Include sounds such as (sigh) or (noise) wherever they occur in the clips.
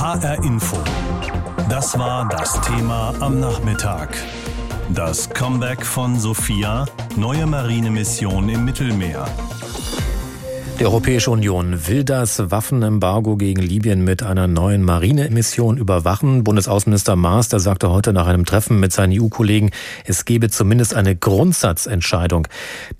HR Info. Das war das Thema am Nachmittag. Das Comeback von Sophia, neue Marinemission im Mittelmeer. Die Europäische Union will das Waffenembargo gegen Libyen mit einer neuen Marinemission überwachen. Bundesaußenminister Maas, der sagte heute nach einem Treffen mit seinen EU-Kollegen, es gebe zumindest eine Grundsatzentscheidung.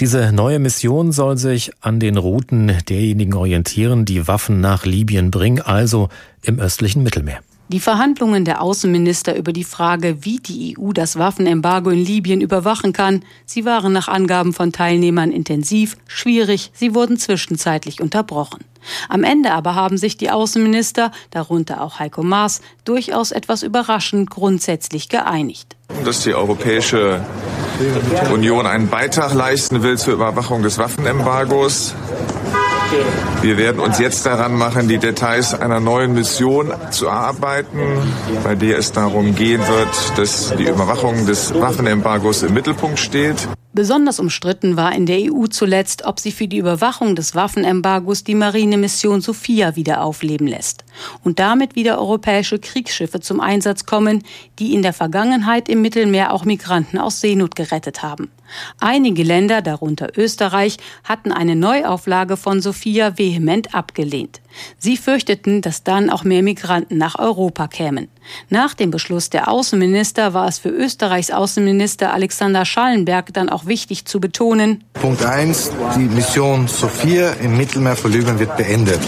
Diese neue Mission soll sich an den Routen derjenigen orientieren, die Waffen nach Libyen bringen, also im östlichen Mittelmeer. Die Verhandlungen der Außenminister über die Frage, wie die EU das Waffenembargo in Libyen überwachen kann, sie waren nach Angaben von Teilnehmern intensiv, schwierig, sie wurden zwischenzeitlich unterbrochen. Am Ende aber haben sich die Außenminister, darunter auch Heiko Maas, durchaus etwas überraschend grundsätzlich geeinigt. Dass die Europäische Union einen Beitrag leisten will zur Überwachung des Waffenembargos, wir werden uns jetzt daran machen, die Details einer neuen Mission zu erarbeiten, bei der es darum gehen wird, dass die Überwachung des Waffenembargos im Mittelpunkt steht. Besonders umstritten war in der EU zuletzt, ob sie für die Überwachung des Waffenembargos die Marinemission Sophia wieder aufleben lässt und damit wieder europäische Kriegsschiffe zum Einsatz kommen, die in der Vergangenheit im Mittelmeer auch Migranten aus Seenot gerettet haben. Einige Länder, darunter Österreich, hatten eine Neuauflage von Sophia vehement abgelehnt. Sie fürchteten, dass dann auch mehr Migranten nach Europa kämen. Nach dem Beschluss der Außenminister war es für Österreichs Außenminister Alexander Schallenberg dann auch wichtig zu betonen. Punkt 1. Die Mission Sophia im Mittelmeer vor Libyen wird beendet.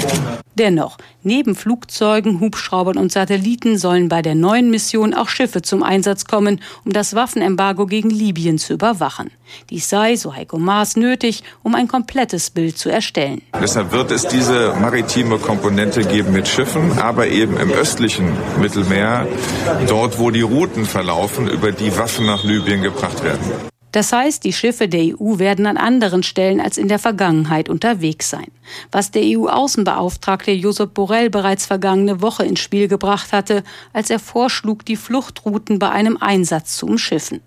Dennoch, neben Flugzeugen, Hubschraubern und Satelliten sollen bei der neuen Mission auch Schiffe zum Einsatz kommen, um das Waffenembargo gegen Libyen zu überwachen. Dies sei, so Heiko Maas, nötig, um ein komplettes Bild zu erstellen. Deshalb wird es diese maritime Komponente geben mit Schiffen, aber eben im östlichen Mittelmeer, dort wo die Routen verlaufen, über die Waffen nach Libyen gebracht werden. Das heißt, die Schiffe der EU werden an anderen Stellen als in der Vergangenheit unterwegs sein. Was der EU-Außenbeauftragte Josep Borrell bereits vergangene Woche ins Spiel gebracht hatte, als er vorschlug, die Fluchtrouten bei einem Einsatz zu umschiffen.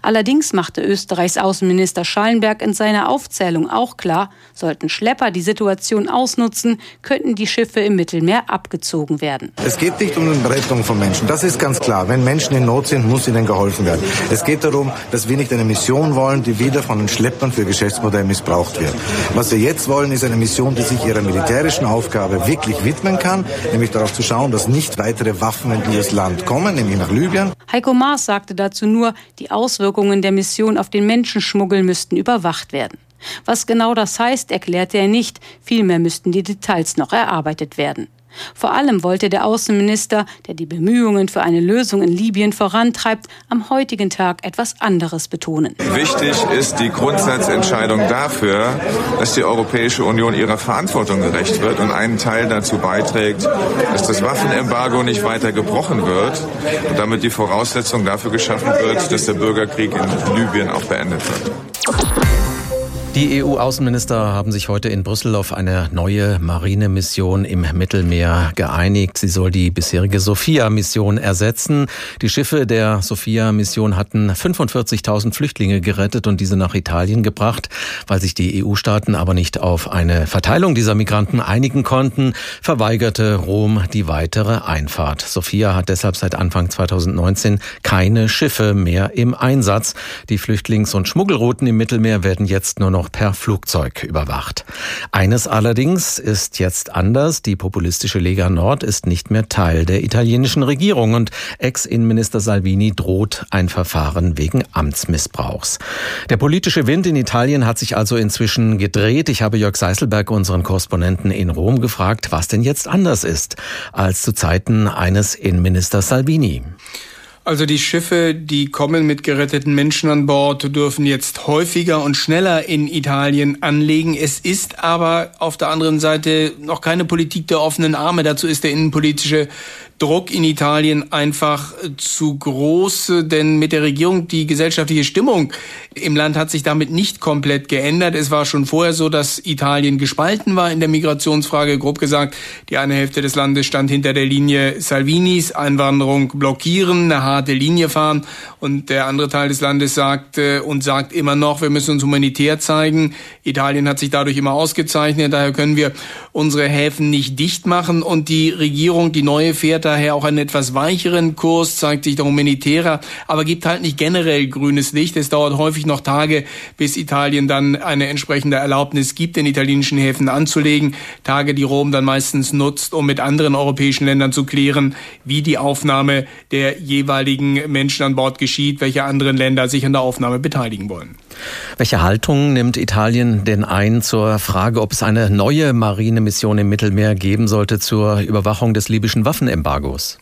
Allerdings machte Österreichs Außenminister Schallenberg in seiner Aufzählung auch klar, sollten Schlepper die Situation ausnutzen, könnten die Schiffe im Mittelmeer abgezogen werden. Es geht nicht um die Rettung von Menschen, das ist ganz klar. Wenn Menschen in Not sind, muss ihnen geholfen werden. Es geht darum, dass wir nicht eine Mission wollen, die wieder von den Schleppern für Geschäftsmodell missbraucht wird. Was wir jetzt wollen, ist eine Mission, die sich ihrer militärischen Aufgabe wirklich widmen kann, nämlich darauf zu schauen, dass nicht weitere Waffen in dieses Land kommen, nämlich nach Libyen. Heiko Maas sagte dazu nur, die Auswirkungen der Mission auf den Menschenschmuggel müssten überwacht werden. Was genau das heißt, erklärte er nicht, vielmehr müssten die Details noch erarbeitet werden. Vor allem wollte der Außenminister, der die Bemühungen für eine Lösung in Libyen vorantreibt, am heutigen Tag etwas anderes betonen. Wichtig ist die Grundsatzentscheidung dafür, dass die Europäische Union ihrer Verantwortung gerecht wird und einen Teil dazu beiträgt, dass das Waffenembargo nicht weiter gebrochen wird und damit die Voraussetzung dafür geschaffen wird, dass der Bürgerkrieg in Libyen auch beendet wird. Die EU-Außenminister haben sich heute in Brüssel auf eine neue Marinemission im Mittelmeer geeinigt. Sie soll die bisherige Sophia-Mission ersetzen. Die Schiffe der Sophia-Mission hatten 45.000 Flüchtlinge gerettet und diese nach Italien gebracht. Weil sich die EU-Staaten aber nicht auf eine Verteilung dieser Migranten einigen konnten, verweigerte Rom die weitere Einfahrt. Sophia hat deshalb seit Anfang 2019 keine Schiffe mehr im Einsatz. Die Flüchtlings- und Schmuggelrouten im Mittelmeer werden jetzt nur noch noch per Flugzeug überwacht. Eines allerdings ist jetzt anders. Die populistische Lega Nord ist nicht mehr Teil der italienischen Regierung und Ex-Innenminister Salvini droht ein Verfahren wegen Amtsmissbrauchs. Der politische Wind in Italien hat sich also inzwischen gedreht. Ich habe Jörg Seiselberg, unseren Korrespondenten in Rom, gefragt, was denn jetzt anders ist als zu Zeiten eines Innenministers Salvini. Also die Schiffe, die kommen mit geretteten Menschen an Bord, dürfen jetzt häufiger und schneller in Italien anlegen. Es ist aber auf der anderen Seite noch keine Politik der offenen Arme. Dazu ist der innenpolitische Druck in Italien einfach zu groß, denn mit der Regierung die gesellschaftliche Stimmung im Land hat sich damit nicht komplett geändert. Es war schon vorher so, dass Italien gespalten war in der Migrationsfrage. Grob gesagt, die eine Hälfte des Landes stand hinter der Linie Salvinis, Einwanderung blockieren. Eine gerade Linie fahren. Und der andere Teil des Landes sagt äh, und sagt immer noch, wir müssen uns humanitär zeigen. Italien hat sich dadurch immer ausgezeichnet. Daher können wir unsere Häfen nicht dicht machen. Und die Regierung, die neue, fährt daher auch einen etwas weicheren Kurs, zeigt sich da humanitärer, aber gibt halt nicht generell grünes Licht. Es dauert häufig noch Tage, bis Italien dann eine entsprechende Erlaubnis gibt, den italienischen Häfen anzulegen. Tage, die Rom dann meistens nutzt, um mit anderen europäischen Ländern zu klären, wie die Aufnahme der jeweiligen Menschen an Bord geschieht, welche anderen Länder sich an der Aufnahme beteiligen wollen. Welche Haltung nimmt Italien denn ein zur Frage, ob es eine neue Marinemission im Mittelmeer geben sollte zur Überwachung des libyschen Waffenembargos?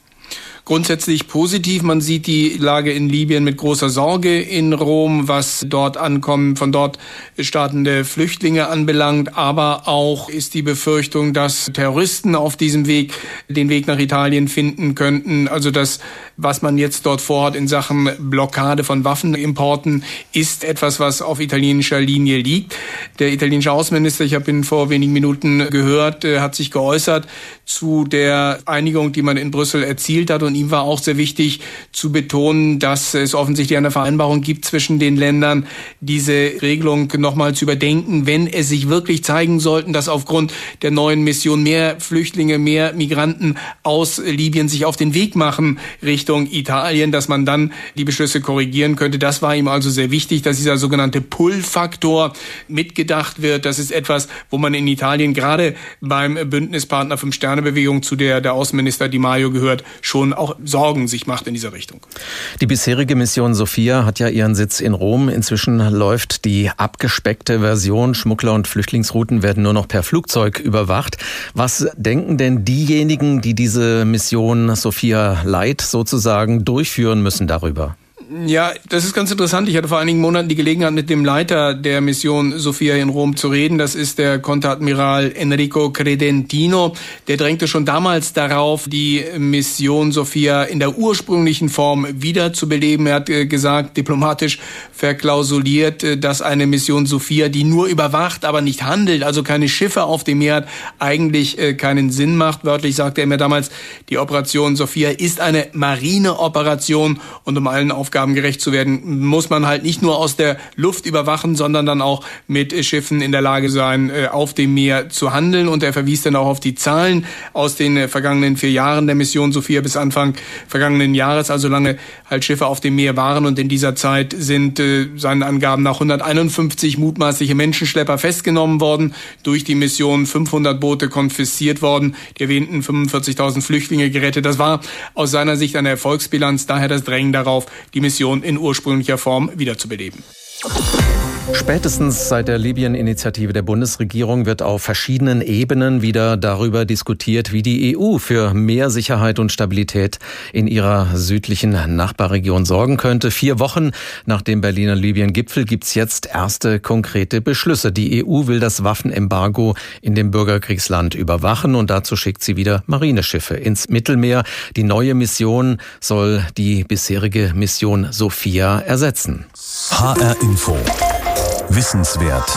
Grundsätzlich positiv. Man sieht die Lage in Libyen mit großer Sorge in Rom, was dort ankommen, von dort startende Flüchtlinge anbelangt. Aber auch ist die Befürchtung, dass Terroristen auf diesem Weg den Weg nach Italien finden könnten. Also das, was man jetzt dort vorhat in Sachen Blockade von Waffenimporten, ist etwas, was auf italienischer Linie liegt. Der italienische Außenminister, ich habe ihn vor wenigen Minuten gehört, äh, hat sich geäußert zu der Einigung, die man in Brüssel erzielt hat und ihm war auch sehr wichtig zu betonen, dass es offensichtlich eine Vereinbarung gibt zwischen den Ländern, diese Regelung nochmal zu überdenken, wenn es sich wirklich zeigen sollten, dass aufgrund der neuen Mission mehr Flüchtlinge, mehr Migranten aus Libyen sich auf den Weg machen Richtung Italien, dass man dann die Beschlüsse korrigieren könnte. Das war ihm also sehr wichtig, dass dieser sogenannte Pull-Faktor mitgedacht wird. Das ist etwas, wo man in Italien gerade beim Bündnispartner Fünf-Sterne-Bewegung, zu der der Außenminister Di Maio gehört, schon auch auch Sorgen sich macht in dieser Richtung. Die bisherige Mission Sophia hat ja ihren Sitz in Rom. Inzwischen läuft die abgespeckte Version. Schmuggler und Flüchtlingsrouten werden nur noch per Flugzeug überwacht. Was denken denn diejenigen, die diese Mission Sophia Light sozusagen durchführen müssen darüber? Ja, das ist ganz interessant. Ich hatte vor einigen Monaten die Gelegenheit, mit dem Leiter der Mission Sophia in Rom zu reden. Das ist der Konteradmiral Enrico Credentino. Der drängte schon damals darauf, die Mission Sophia in der ursprünglichen Form wiederzubeleben. Er hat äh, gesagt, diplomatisch verklausuliert, äh, dass eine Mission Sophia, die nur überwacht, aber nicht handelt, also keine Schiffe auf dem Meer hat, eigentlich äh, keinen Sinn macht. Wörtlich sagte er mir damals, die Operation Sophia ist eine Marineoperation und um allen Aufgaben Aufgaben gerecht zu werden, muss man halt nicht nur aus der Luft überwachen, sondern dann auch mit Schiffen in der Lage sein, äh, auf dem Meer zu handeln. Und er verwies dann auch auf die Zahlen aus den äh, vergangenen vier Jahren der Mission Sophia bis Anfang vergangenen Jahres, also lange halt Schiffe auf dem Meer waren. Und in dieser Zeit sind äh, seinen Angaben nach 151 mutmaßliche Menschenschlepper festgenommen worden, durch die Mission 500 Boote konfisziert worden, die erwähnten 45.000 Flüchtlinge gerettet. Das war aus seiner Sicht eine Erfolgsbilanz, daher das Drängen darauf, die Mission in ursprünglicher Form wiederzubeleben. Spätestens seit der Libyen-Initiative der Bundesregierung wird auf verschiedenen Ebenen wieder darüber diskutiert, wie die EU für mehr Sicherheit und Stabilität in ihrer südlichen Nachbarregion sorgen könnte. Vier Wochen nach dem Berliner Libyen-Gipfel gibt's jetzt erste konkrete Beschlüsse. Die EU will das Waffenembargo in dem Bürgerkriegsland überwachen und dazu schickt sie wieder Marineschiffe ins Mittelmeer. Die neue Mission soll die bisherige Mission Sophia ersetzen. HR Info. Wissenswert.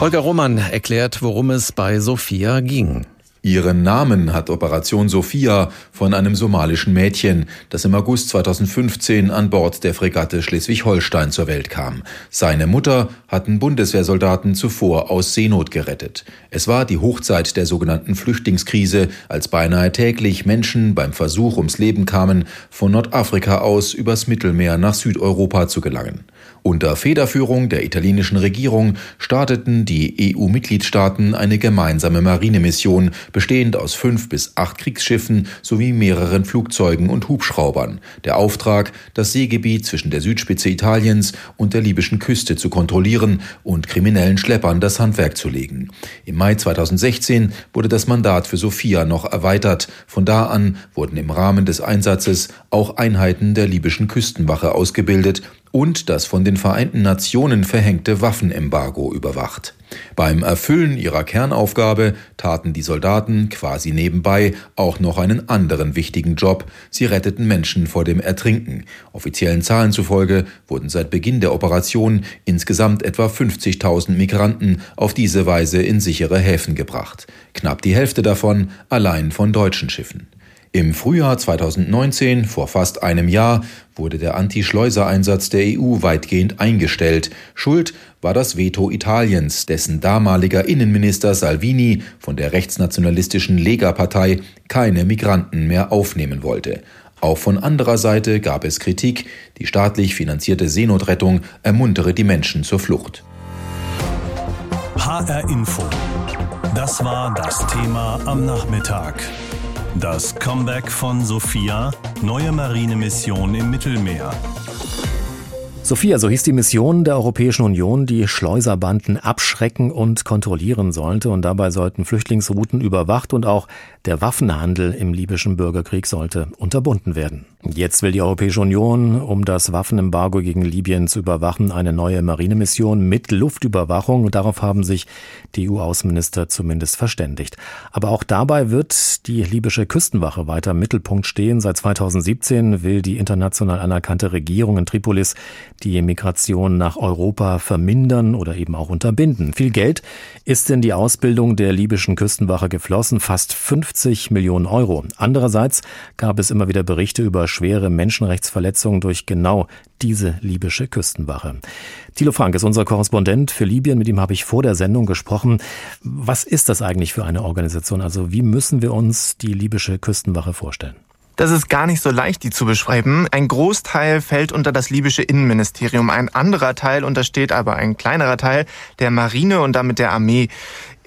Holger Roman erklärt, worum es bei Sophia ging. Ihren Namen hat Operation Sophia von einem somalischen Mädchen, das im August 2015 an Bord der Fregatte Schleswig-Holstein zur Welt kam. Seine Mutter hatten Bundeswehrsoldaten zuvor aus Seenot gerettet. Es war die Hochzeit der sogenannten Flüchtlingskrise, als beinahe täglich Menschen beim Versuch ums Leben kamen, von Nordafrika aus übers Mittelmeer nach Südeuropa zu gelangen. Unter Federführung der italienischen Regierung starteten die EU-Mitgliedstaaten eine gemeinsame Marinemission, bestehend aus fünf bis acht Kriegsschiffen sowie mehreren Flugzeugen und Hubschraubern. Der Auftrag, das Seegebiet zwischen der Südspitze Italiens und der libyschen Küste zu kontrollieren und kriminellen Schleppern das Handwerk zu legen. Im Mai 2016 wurde das Mandat für Sophia noch erweitert. Von da an wurden im Rahmen des Einsatzes auch Einheiten der libyschen Küstenwache ausgebildet und das von den Vereinten Nationen verhängte Waffenembargo überwacht. Beim Erfüllen ihrer Kernaufgabe taten die Soldaten quasi nebenbei auch noch einen anderen wichtigen Job. Sie retteten Menschen vor dem Ertrinken. Offiziellen Zahlen zufolge wurden seit Beginn der Operation insgesamt etwa 50.000 Migranten auf diese Weise in sichere Häfen gebracht. Knapp die Hälfte davon allein von deutschen Schiffen. Im Frühjahr 2019, vor fast einem Jahr, wurde der Anti-Schleuser-Einsatz der EU weitgehend eingestellt. Schuld war das Veto Italiens, dessen damaliger Innenminister Salvini von der rechtsnationalistischen Lega-Partei keine Migranten mehr aufnehmen wollte. Auch von anderer Seite gab es Kritik, die staatlich finanzierte Seenotrettung ermuntere die Menschen zur Flucht. HR Info. Das war das Thema am Nachmittag. Das Comeback von Sophia, neue Marinemission im Mittelmeer. Sophia, so hieß die Mission der Europäischen Union, die Schleuserbanden abschrecken und kontrollieren sollte. Und dabei sollten Flüchtlingsrouten überwacht und auch der Waffenhandel im libyschen Bürgerkrieg sollte unterbunden werden. Jetzt will die Europäische Union, um das Waffenembargo gegen Libyen zu überwachen, eine neue Marinemission mit Luftüberwachung. Darauf haben sich die EU-Außenminister zumindest verständigt. Aber auch dabei wird die libysche Küstenwache weiter im Mittelpunkt stehen. Seit 2017 will die international anerkannte Regierung in Tripolis die Migration nach Europa vermindern oder eben auch unterbinden. Viel Geld ist in die Ausbildung der libyschen Küstenwache geflossen, fast 50 Millionen Euro. Andererseits gab es immer wieder Berichte über schwere Menschenrechtsverletzungen durch genau diese libysche Küstenwache. Thilo Frank ist unser Korrespondent für Libyen. Mit ihm habe ich vor der Sendung gesprochen. Was ist das eigentlich für eine Organisation? Also wie müssen wir uns die libysche Küstenwache vorstellen? Das ist gar nicht so leicht, die zu beschreiben. Ein Großteil fällt unter das libysche Innenministerium. Ein anderer Teil untersteht aber ein kleinerer Teil der Marine und damit der Armee.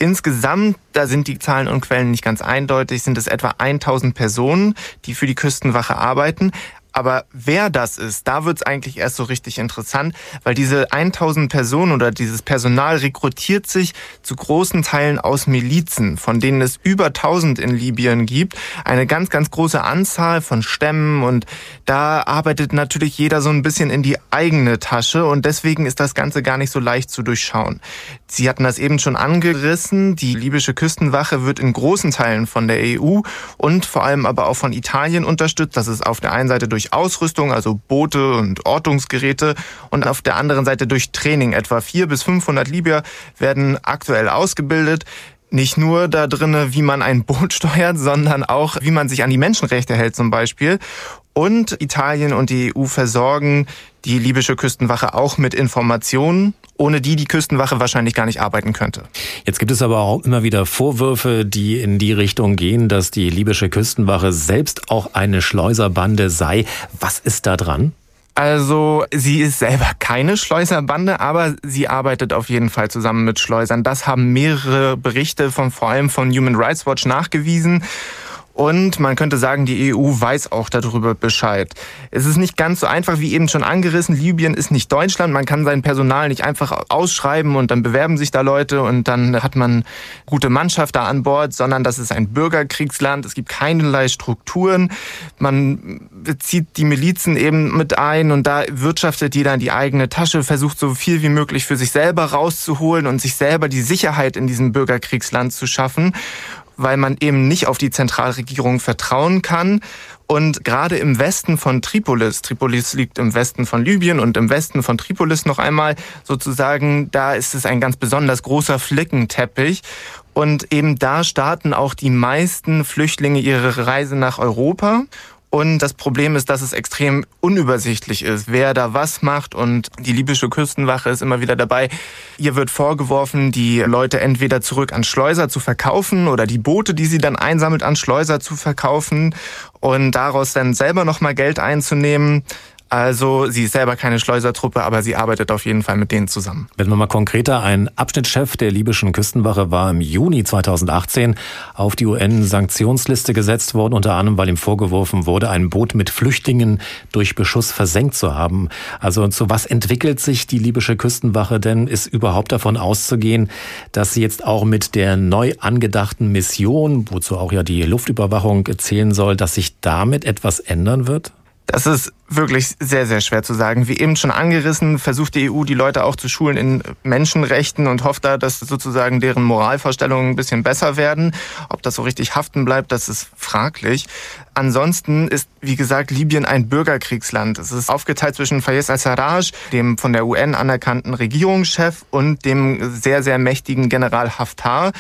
Insgesamt, da sind die Zahlen und Quellen nicht ganz eindeutig, sind es etwa 1000 Personen, die für die Küstenwache arbeiten. Aber wer das ist, da wird's eigentlich erst so richtig interessant, weil diese 1000 Personen oder dieses Personal rekrutiert sich zu großen Teilen aus Milizen, von denen es über 1000 in Libyen gibt. Eine ganz, ganz große Anzahl von Stämmen und da arbeitet natürlich jeder so ein bisschen in die eigene Tasche und deswegen ist das Ganze gar nicht so leicht zu durchschauen. Sie hatten das eben schon angerissen. Die libysche Küstenwache wird in großen Teilen von der EU und vor allem aber auch von Italien unterstützt. Das ist auf der einen Seite durch Ausrüstung, also Boote und Ortungsgeräte und auf der anderen Seite durch Training. Etwa 400 bis 500 Libyer werden aktuell ausgebildet nicht nur da drinne, wie man ein Boot (laughs) steuert, sondern auch, wie man sich an die Menschenrechte hält zum Beispiel. Und Italien und die EU versorgen die libysche Küstenwache auch mit Informationen, ohne die die Küstenwache wahrscheinlich gar nicht arbeiten könnte. Jetzt gibt es aber auch immer wieder Vorwürfe, die in die Richtung gehen, dass die libysche Küstenwache selbst auch eine Schleuserbande sei. Was ist da dran? Also sie ist selber keine Schleuserbande, aber sie arbeitet auf jeden Fall zusammen mit Schleusern. Das haben mehrere Berichte von vor allem von Human Rights Watch nachgewiesen. Und man könnte sagen, die EU weiß auch darüber Bescheid. Es ist nicht ganz so einfach, wie eben schon angerissen. Libyen ist nicht Deutschland. Man kann sein Personal nicht einfach ausschreiben und dann bewerben sich da Leute und dann hat man gute Mannschaft da an Bord, sondern das ist ein Bürgerkriegsland. Es gibt keinerlei Strukturen. Man bezieht die Milizen eben mit ein und da wirtschaftet jeder in die eigene Tasche, versucht so viel wie möglich für sich selber rauszuholen und sich selber die Sicherheit in diesem Bürgerkriegsland zu schaffen weil man eben nicht auf die Zentralregierung vertrauen kann. Und gerade im Westen von Tripolis, Tripolis liegt im Westen von Libyen und im Westen von Tripolis noch einmal sozusagen, da ist es ein ganz besonders großer Flickenteppich. Und eben da starten auch die meisten Flüchtlinge ihre Reise nach Europa. Und das Problem ist, dass es extrem unübersichtlich ist, wer da was macht. Und die libysche Küstenwache ist immer wieder dabei. Ihr wird vorgeworfen, die Leute entweder zurück an Schleuser zu verkaufen oder die Boote, die sie dann einsammelt, an Schleuser zu verkaufen und daraus dann selber nochmal Geld einzunehmen. Also sie ist selber keine Schleusertruppe, aber sie arbeitet auf jeden Fall mit denen zusammen. Wenn wir mal konkreter, ein Abschnittschef der libyschen Küstenwache war im Juni 2018 auf die UN-Sanktionsliste gesetzt worden, unter anderem, weil ihm vorgeworfen wurde, ein Boot mit Flüchtlingen durch Beschuss versenkt zu haben. Also zu was entwickelt sich die libysche Küstenwache denn? Ist überhaupt davon auszugehen, dass sie jetzt auch mit der neu angedachten Mission, wozu auch ja die Luftüberwachung zählen soll, dass sich damit etwas ändern wird? Das ist wirklich sehr, sehr schwer zu sagen. Wie eben schon angerissen, versucht die EU, die Leute auch zu schulen in Menschenrechten und hofft da, dass sozusagen deren Moralvorstellungen ein bisschen besser werden. Ob das so richtig haften bleibt, das ist fraglich. Ansonsten ist, wie gesagt, Libyen ein Bürgerkriegsland. Es ist aufgeteilt zwischen Fayez al-Sarraj, dem von der UN anerkannten Regierungschef, und dem sehr, sehr mächtigen General Haftar.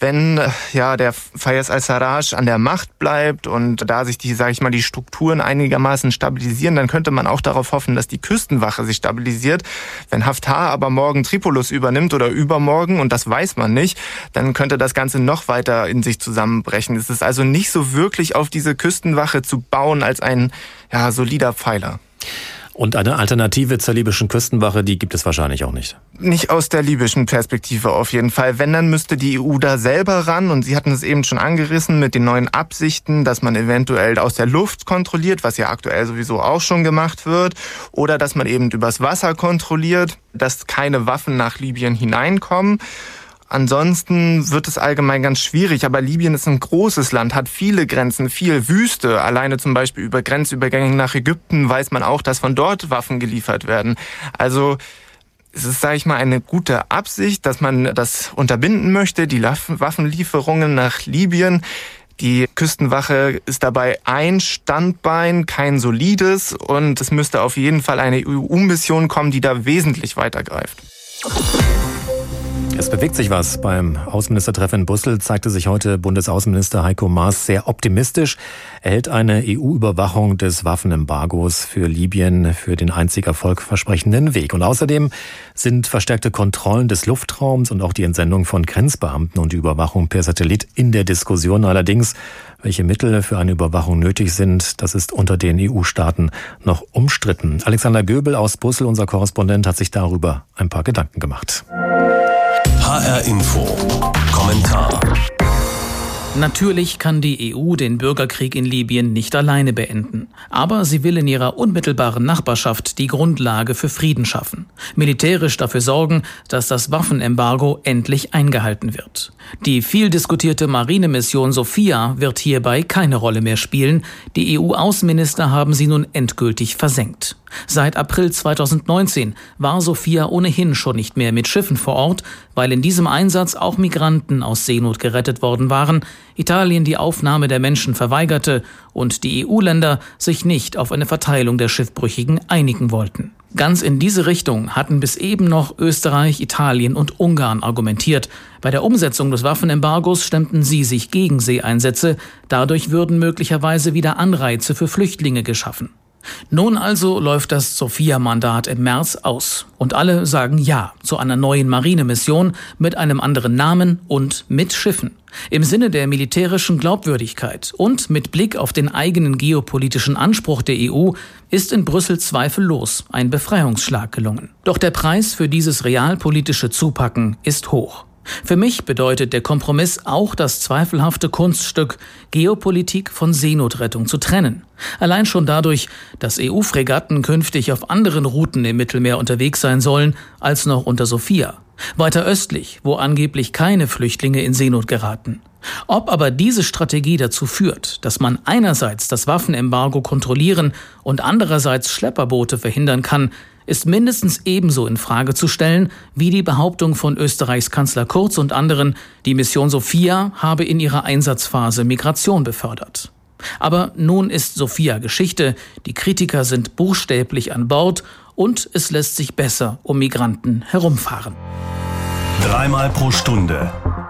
Wenn äh, ja der Fayez al-Sarraj an der Macht bleibt und da sich die, sage ich mal, die Strukturen einigermaßen stabilisieren, dann könnte man auch darauf hoffen, dass die Küstenwache sich stabilisiert. Wenn Haftar aber morgen Tripolis übernimmt oder übermorgen und das weiß man nicht, dann könnte das Ganze noch weiter in sich zusammenbrechen. Es ist also nicht so wirklich auf diese Küstenwache zu bauen als ein ja, solider Pfeiler. Und eine Alternative zur libyschen Küstenwache, die gibt es wahrscheinlich auch nicht. Nicht aus der libyschen Perspektive auf jeden Fall. Wenn, dann müsste die EU da selber ran. Und Sie hatten es eben schon angerissen mit den neuen Absichten, dass man eventuell aus der Luft kontrolliert, was ja aktuell sowieso auch schon gemacht wird. Oder dass man eben übers Wasser kontrolliert, dass keine Waffen nach Libyen hineinkommen. Ansonsten wird es allgemein ganz schwierig, aber Libyen ist ein großes Land, hat viele Grenzen, viel Wüste. Alleine zum Beispiel über Grenzübergänge nach Ägypten weiß man auch, dass von dort Waffen geliefert werden. Also es ist, sage ich mal, eine gute Absicht, dass man das unterbinden möchte, die Waffenlieferungen nach Libyen. Die Küstenwache ist dabei ein Standbein, kein solides und es müsste auf jeden Fall eine EU-Mission kommen, die da wesentlich weitergreift. Es bewegt sich was. Beim Außenministertreffen in Brüssel zeigte sich heute Bundesaußenminister Heiko Maas sehr optimistisch. Er hält eine EU-Überwachung des Waffenembargos für Libyen für den einzig erfolgversprechenden Weg. Und außerdem sind verstärkte Kontrollen des Luftraums und auch die Entsendung von Grenzbeamten und die Überwachung per Satellit in der Diskussion. Allerdings, welche Mittel für eine Überwachung nötig sind, das ist unter den EU-Staaten noch umstritten. Alexander Göbel aus Brüssel, unser Korrespondent, hat sich darüber ein paar Gedanken gemacht. HR Info. Kommentar. Natürlich kann die EU den Bürgerkrieg in Libyen nicht alleine beenden. Aber sie will in ihrer unmittelbaren Nachbarschaft die Grundlage für Frieden schaffen. Militärisch dafür sorgen, dass das Waffenembargo endlich eingehalten wird. Die viel diskutierte Marinemission Sophia wird hierbei keine Rolle mehr spielen. Die EU-Außenminister haben sie nun endgültig versenkt. Seit April 2019 war Sophia ohnehin schon nicht mehr mit Schiffen vor Ort, weil in diesem Einsatz auch Migranten aus Seenot gerettet worden waren, Italien die Aufnahme der Menschen verweigerte und die EU-Länder sich nicht auf eine Verteilung der Schiffbrüchigen einigen wollten. Ganz in diese Richtung hatten bis eben noch Österreich, Italien und Ungarn argumentiert. Bei der Umsetzung des Waffenembargos stemmten sie sich gegen Seeeinsätze, dadurch würden möglicherweise wieder Anreize für Flüchtlinge geschaffen. Nun also läuft das Sophia-Mandat im März aus und alle sagen Ja zu einer neuen Marinemission mit einem anderen Namen und mit Schiffen. Im Sinne der militärischen Glaubwürdigkeit und mit Blick auf den eigenen geopolitischen Anspruch der EU ist in Brüssel zweifellos ein Befreiungsschlag gelungen. Doch der Preis für dieses realpolitische Zupacken ist hoch. Für mich bedeutet der Kompromiss auch das zweifelhafte Kunststück, Geopolitik von Seenotrettung zu trennen. Allein schon dadurch, dass EU-Fregatten künftig auf anderen Routen im Mittelmeer unterwegs sein sollen als noch unter Sophia. Weiter östlich, wo angeblich keine Flüchtlinge in Seenot geraten. Ob aber diese Strategie dazu führt, dass man einerseits das Waffenembargo kontrollieren und andererseits Schlepperboote verhindern kann, ist mindestens ebenso in Frage zu stellen wie die Behauptung von Österreichs Kanzler Kurz und anderen, die Mission Sophia habe in ihrer Einsatzphase Migration befördert. Aber nun ist Sophia Geschichte, die Kritiker sind buchstäblich an Bord und es lässt sich besser um Migranten herumfahren. Dreimal pro Stunde